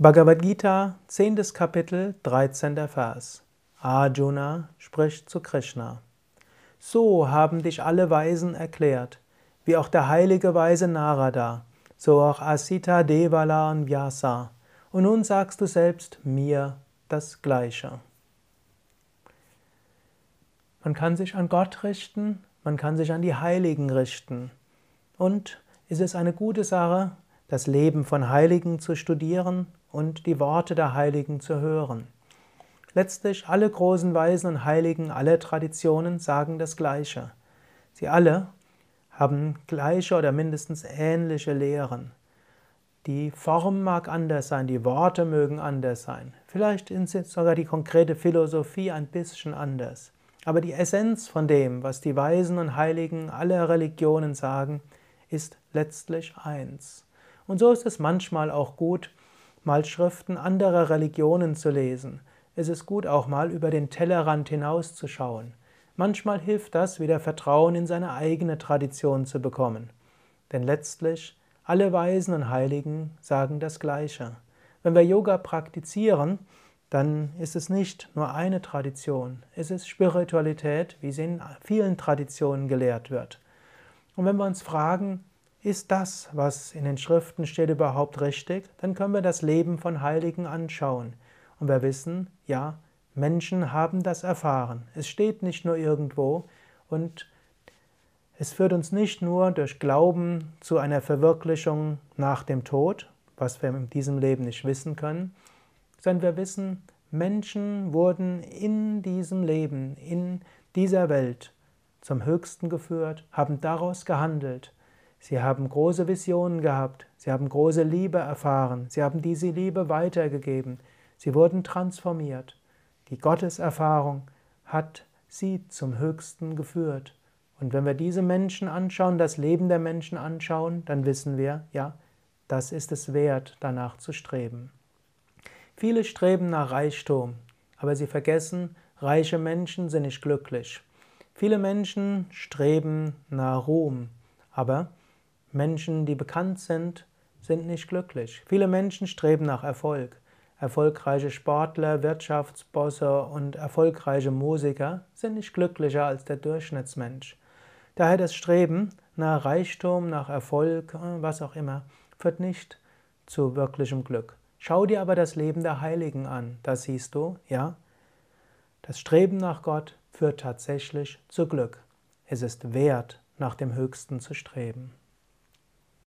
Bhagavad Gita, 10. Kapitel, 13. Vers. Arjuna spricht zu Krishna. So haben dich alle Weisen erklärt, wie auch der heilige Weise Narada, so auch Asita, Devala und Vyasa. Und nun sagst du selbst mir das Gleiche. Man kann sich an Gott richten, man kann sich an die Heiligen richten. Und ist es eine gute Sache, das Leben von Heiligen zu studieren und die Worte der Heiligen zu hören. Letztlich alle großen Weisen und Heiligen, alle Traditionen sagen das Gleiche. Sie alle haben gleiche oder mindestens ähnliche Lehren. Die Form mag anders sein, die Worte mögen anders sein. Vielleicht ist sogar die konkrete Philosophie ein bisschen anders. Aber die Essenz von dem, was die Weisen und Heiligen aller Religionen sagen, ist letztlich eins. Und so ist es manchmal auch gut, mal Schriften anderer Religionen zu lesen. Es ist gut auch mal über den Tellerrand hinauszuschauen. Manchmal hilft das, wieder Vertrauen in seine eigene Tradition zu bekommen. Denn letztlich, alle Weisen und Heiligen sagen das Gleiche. Wenn wir Yoga praktizieren, dann ist es nicht nur eine Tradition, es ist Spiritualität, wie sie in vielen Traditionen gelehrt wird. Und wenn wir uns fragen, ist das, was in den Schriften steht, überhaupt richtig? Dann können wir das Leben von Heiligen anschauen. Und wir wissen, ja, Menschen haben das erfahren. Es steht nicht nur irgendwo und es führt uns nicht nur durch Glauben zu einer Verwirklichung nach dem Tod, was wir in diesem Leben nicht wissen können, sondern wir wissen, Menschen wurden in diesem Leben, in dieser Welt zum Höchsten geführt, haben daraus gehandelt Sie haben große Visionen gehabt, sie haben große Liebe erfahren, sie haben diese Liebe weitergegeben, sie wurden transformiert. Die Gotteserfahrung hat sie zum Höchsten geführt. Und wenn wir diese Menschen anschauen, das Leben der Menschen anschauen, dann wissen wir, ja, das ist es wert, danach zu streben. Viele streben nach Reichtum, aber sie vergessen, reiche Menschen sind nicht glücklich. Viele Menschen streben nach Ruhm, aber Menschen, die bekannt sind, sind nicht glücklich. Viele Menschen streben nach Erfolg. Erfolgreiche Sportler, Wirtschaftsbosse und erfolgreiche Musiker sind nicht glücklicher als der Durchschnittsmensch. Daher das Streben nach Reichtum, nach Erfolg, äh, was auch immer, führt nicht zu wirklichem Glück. Schau dir aber das Leben der Heiligen an. Da siehst du, ja, das Streben nach Gott führt tatsächlich zu Glück. Es ist wert, nach dem Höchsten zu streben.